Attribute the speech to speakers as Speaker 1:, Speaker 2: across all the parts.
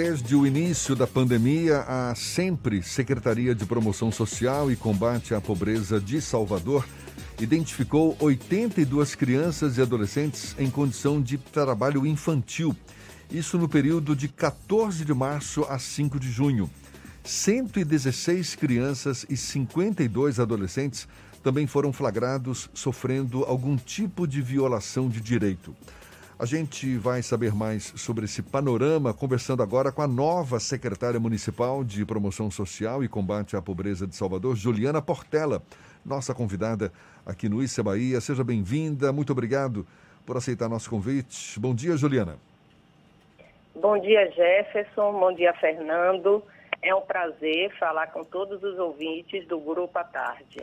Speaker 1: Desde o início da pandemia, a sempre Secretaria de Promoção Social e Combate à Pobreza de Salvador identificou 82 crianças e adolescentes em condição de trabalho infantil. Isso no período de 14 de março a 5 de junho. 116 crianças e 52 adolescentes também foram flagrados sofrendo algum tipo de violação de direito. A gente vai saber mais sobre esse panorama conversando agora com a nova secretária municipal de Promoção Social e Combate à Pobreza de Salvador, Juliana Portela, nossa convidada aqui no Issa Bahia. Seja bem-vinda, muito obrigado por aceitar nosso convite. Bom dia, Juliana.
Speaker 2: Bom dia, Jefferson. Bom dia, Fernando. É um prazer falar com todos os ouvintes do Grupo à Tarde.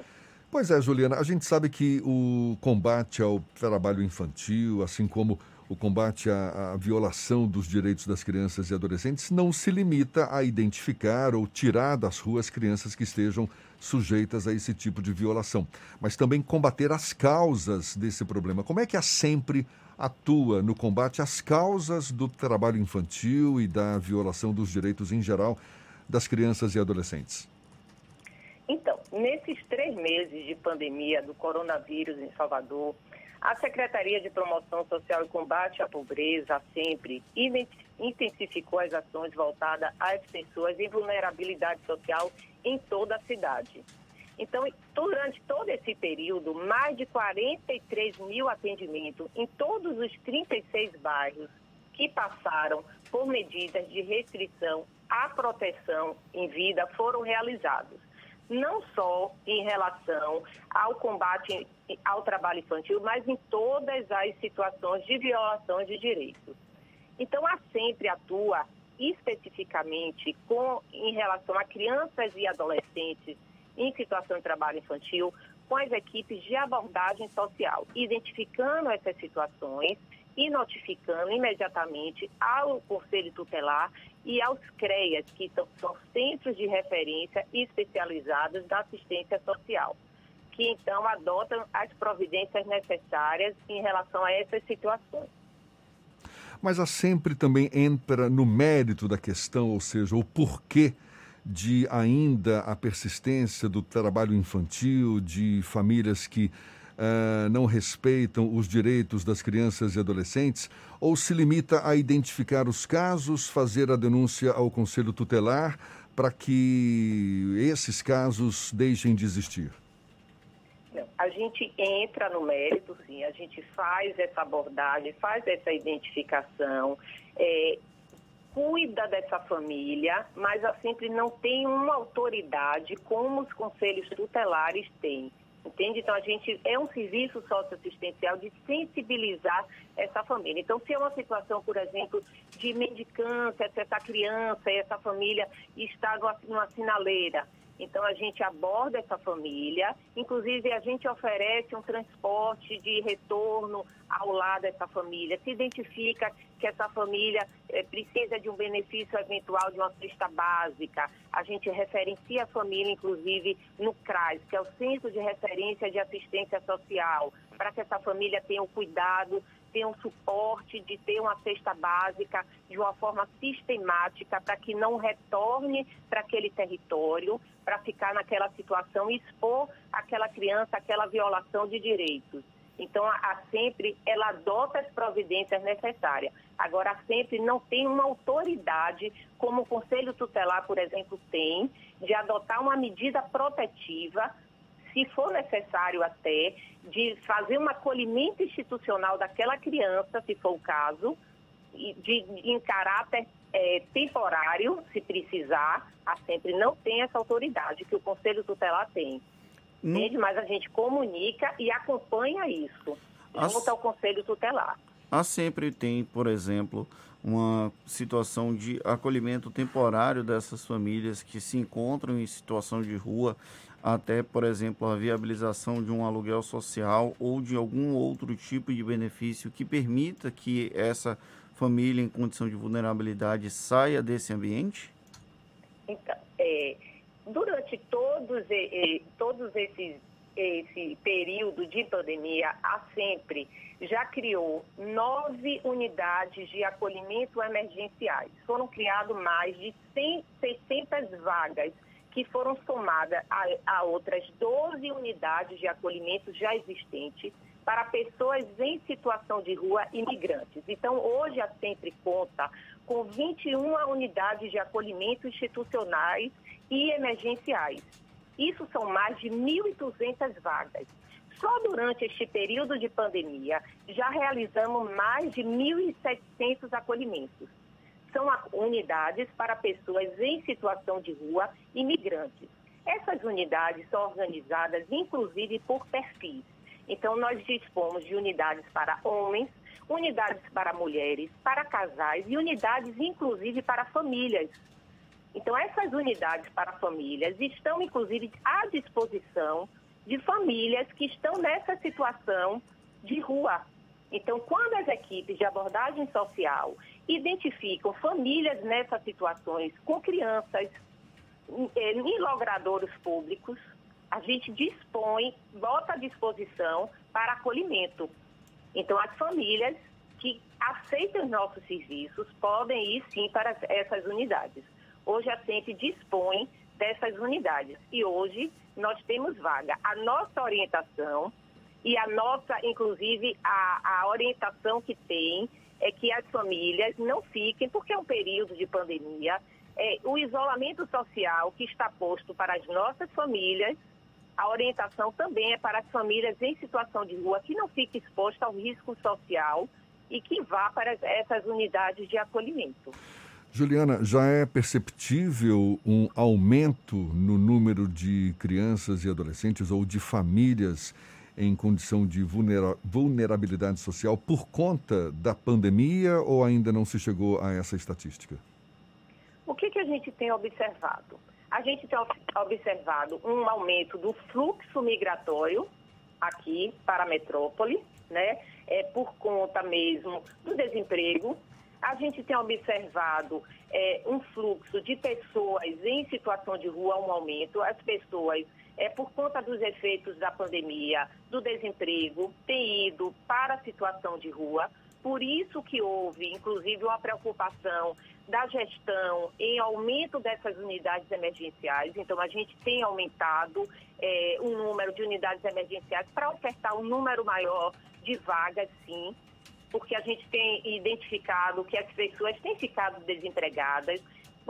Speaker 1: Pois é, Juliana, a gente sabe que o combate ao trabalho infantil, assim como o combate à, à, violação dos direitos das crianças e adolescentes não se limita a identificar ou tirar das ruas crianças que estejam sujeitas a esse tipo de violação, mas também combater as causas desse problema. Como é que a Sempre atua no combate às causas do trabalho infantil e da violação dos direitos em geral das crianças e adolescentes?
Speaker 2: Então, nesses três meses de pandemia do coronavírus em Salvador, a Secretaria de Promoção Social e Combate à Pobreza, sempre, intensificou as ações voltadas às pessoas em vulnerabilidade social em toda a cidade. Então, durante todo esse período, mais de 43 mil atendimentos em todos os 36 bairros que passaram por medidas de restrição à proteção em vida foram realizados não só em relação ao combate ao trabalho infantil, mas em todas as situações de violação de direitos. Então, a sempre atua especificamente com, em relação a crianças e adolescentes em situação de trabalho infantil, com as equipes de abordagem social, identificando essas situações e notificando imediatamente ao Conselho Tutelar e aos CREAS, que são, são centros de referência especializados da assistência social, que então adotam as providências necessárias em relação a essas situações.
Speaker 1: Mas há sempre também entra no mérito da questão, ou seja, o porquê de ainda a persistência do trabalho infantil, de famílias que uh, não respeitam os direitos das crianças e adolescentes, ou se limita a identificar os casos, fazer a denúncia ao Conselho Tutelar para que esses casos deixem de existir?
Speaker 2: A gente entra no mérito, sim, a gente faz essa abordagem, faz essa identificação, é, cuida dessa família, mas a sempre não tem uma autoridade como os conselhos tutelares têm. Entende? Então, a gente é um serviço socioassistencial de sensibilizar essa família. Então, se é uma situação, por exemplo, de mendicância, se essa criança essa família está numa sinaleira, então a gente aborda essa família, inclusive a gente oferece um transporte de retorno ao lado dessa família, se identifica que essa família é, precisa de um benefício eventual de uma cesta básica, a gente referencia a família, inclusive, no CRAS, que é o Centro de Referência de Assistência Social, para que essa família tenha o cuidado ter um suporte, de ter uma cesta básica de uma forma sistemática para que não retorne para aquele território, para ficar naquela situação e expor aquela criança aquela violação de direitos. Então, a sempre ela adota as providências necessárias. Agora, a sempre não tem uma autoridade, como o Conselho Tutelar, por exemplo, tem, de adotar uma medida protetiva se for necessário até, de fazer um acolhimento institucional daquela criança, se for o caso, de, em caráter é, temporário, se precisar, a sempre não tem essa autoridade que o Conselho Tutelar tem. Hum. Entende? Mas a gente comunica e acompanha isso junto ao Conselho Tutelar.
Speaker 3: Há sempre tem, por exemplo, uma situação de acolhimento temporário dessas famílias que se encontram em situação de rua até, por exemplo, a viabilização de um aluguel social ou de algum outro tipo de benefício que permita que essa família em condição de vulnerabilidade saia desse ambiente?
Speaker 2: Então, é, durante todos, todos esses esse período de pandemia, há sempre já criou nove unidades de acolhimento emergenciais. Foram criadas mais de 100, 600 vagas que foram somadas a, a outras 12 unidades de acolhimento já existentes para pessoas em situação de rua e migrantes. Então, hoje a Sempre conta com 21 unidades de acolhimento institucionais e emergenciais. Isso são mais de 1.200 vagas. Só durante este período de pandemia já realizamos mais de 1.700 acolhimentos. São unidades para pessoas em situação de rua e migrantes. Essas unidades são organizadas inclusive por perfis. Então, nós dispomos de unidades para homens, unidades para mulheres, para casais e unidades inclusive para famílias. Então, essas unidades para famílias estão inclusive à disposição de famílias que estão nessa situação de rua. Então, quando as equipes de abordagem social identificam famílias nessas situações com crianças eh, em logradouros públicos, a gente dispõe, bota à disposição para acolhimento. Então, as famílias que aceitam os nossos serviços podem ir sim para essas unidades. Hoje a CENTE dispõe dessas unidades e hoje nós temos vaga. A nossa orientação e a nossa, inclusive, a, a orientação que tem é que as famílias não fiquem, porque é um período de pandemia, é, o isolamento social que está posto para as nossas famílias, a orientação também é para as famílias em situação de rua que não fiquem expostas ao risco social e que vá para essas unidades de acolhimento.
Speaker 1: Juliana, já é perceptível um aumento no número de crianças e adolescentes ou de famílias em condição de vulnerabilidade social por conta da pandemia ou ainda não se chegou a essa estatística?
Speaker 2: O que, que a gente tem observado? A gente tem observado um aumento do fluxo migratório aqui para a metrópole, né? É por conta mesmo do desemprego, a gente tem observado é, um fluxo de pessoas em situação de rua, um aumento. As pessoas, é, por conta dos efeitos da pandemia, do desemprego, têm ido para a situação de rua. Por isso que houve, inclusive, uma preocupação da gestão em aumento dessas unidades emergenciais. Então, a gente tem aumentado é, o número de unidades emergenciais para ofertar um número maior de vagas, sim porque a gente tem identificado que as pessoas têm ficado desempregadas,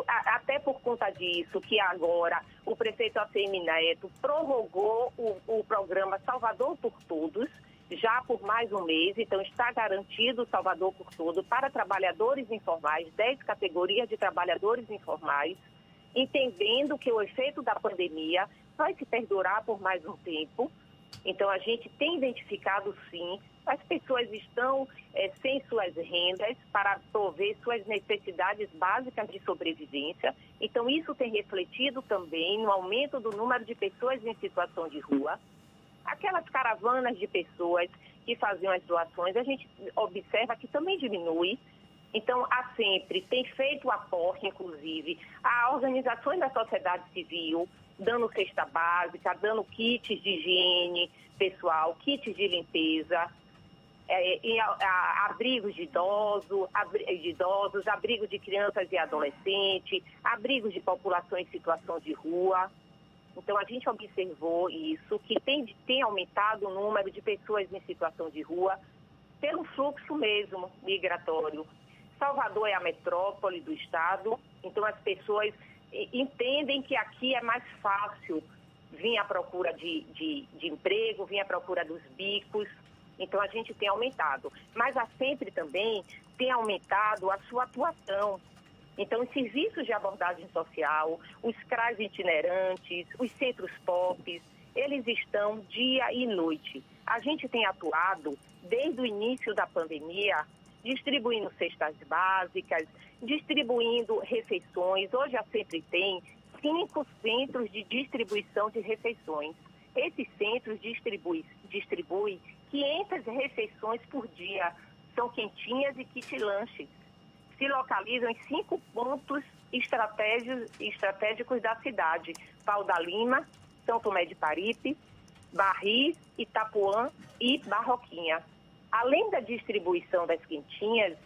Speaker 2: até por conta disso, que agora o prefeito ACM Neto prorrogou o, o programa Salvador por Todos, já por mais um mês, então está garantido Salvador por Todos para trabalhadores informais, 10 categorias de trabalhadores informais, entendendo que o efeito da pandemia vai se perdurar por mais um tempo. Então, a gente tem identificado, sim, as pessoas estão é, sem suas rendas para prover suas necessidades básicas de sobrevivência. Então, isso tem refletido também no aumento do número de pessoas em situação de rua. Aquelas caravanas de pessoas que faziam as doações, a gente observa que também diminui. Então, há sempre, tem feito aporte, inclusive, a organizações da sociedade civil, dando cesta básica, dando kits de higiene pessoal, kits de limpeza, é, em a, a, abrigos de, idoso, abri, de idosos, abrigos de crianças e adolescentes, abrigos de população em situação de rua. Então, a gente observou isso, que tem, tem aumentado o número de pessoas em situação de rua pelo fluxo mesmo migratório. Salvador é a metrópole do estado, então as pessoas entendem que aqui é mais fácil vir à procura de, de, de emprego, vir à procura dos bicos, então a gente tem aumentado. Mas a Sempre também tem aumentado a sua atuação. Então, os serviços de abordagem social, os CRAs itinerantes, os centros POPs, eles estão dia e noite. A gente tem atuado desde o início da pandemia, distribuindo cestas básicas, distribuindo refeições. Hoje a Sempre tem cinco centros de distribuição de refeições. Esses centros distribuem distribui 500 refeições por dia. São quentinhas e kit lanches. Se localizam em cinco pontos estratégicos, da cidade. Pau da Lima, São Tomé de Paripe, Barris, Itapuã e Barroquinha. além da distribuição das quentinhas,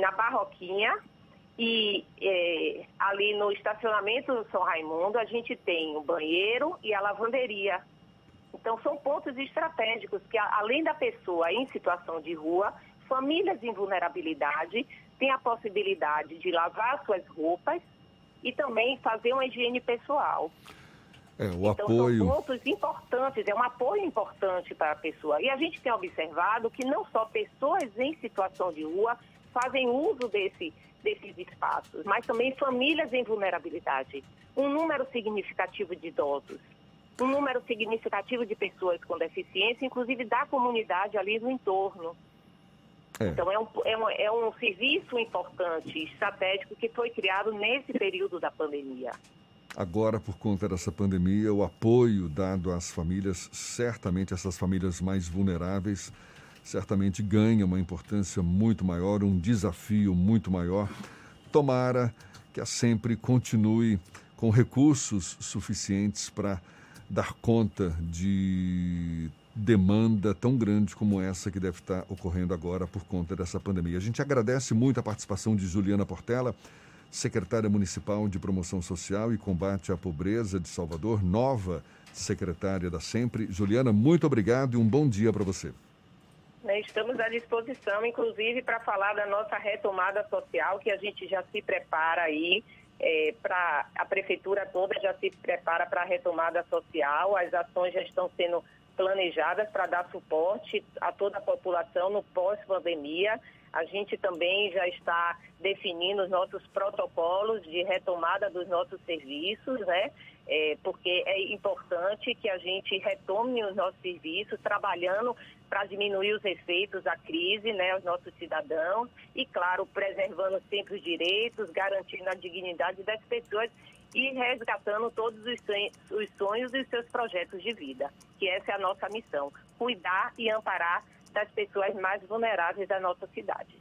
Speaker 2: na Barroquinha e é, ali no estacionamento do São Raimundo, a gente tem o banheiro e a lavanderia. Então, são pontos estratégicos que, além da pessoa em situação de rua, famílias em vulnerabilidade têm a possibilidade de lavar suas roupas e também fazer uma higiene pessoal.
Speaker 1: É, o então, apoio...
Speaker 2: são pontos importantes, é um apoio importante para a pessoa. E a gente tem observado que não só pessoas em situação de rua fazem uso desse, desses espaços, mas também famílias em vulnerabilidade. Um número significativo de idosos, um número significativo de pessoas com deficiência, inclusive da comunidade ali no entorno. É. Então, é um, é, um, é um serviço importante, estratégico, que foi criado nesse período da pandemia.
Speaker 1: Agora, por conta dessa pandemia, o apoio dado às famílias, certamente essas famílias mais vulneráveis, certamente ganha uma importância muito maior, um desafio muito maior. Tomara que a Sempre continue com recursos suficientes para dar conta de demanda tão grande como essa que deve estar ocorrendo agora por conta dessa pandemia. A gente agradece muito a participação de Juliana Portela secretária municipal de Promoção Social e Combate à Pobreza de Salvador, nova secretária da Sempre. Juliana, muito obrigado e um bom dia para você.
Speaker 2: Né, estamos à disposição, inclusive, para falar da nossa retomada social, que a gente já se prepara aí, é, para a prefeitura toda já se prepara para a retomada social, as ações já estão sendo planejadas para dar suporte a toda a população no pós-pandemia. A gente também já está definindo os nossos protocolos de retomada dos nossos serviços, né? É, porque é importante que a gente retome os nossos serviços, trabalhando para diminuir os efeitos da crise, né, aos nossos cidadãos e, claro, preservando sempre os direitos, garantindo a dignidade das pessoas e resgatando todos os sonhos, os sonhos e seus projetos de vida, que essa é a nossa missão, cuidar e amparar das pessoas mais vulneráveis da nossa cidade.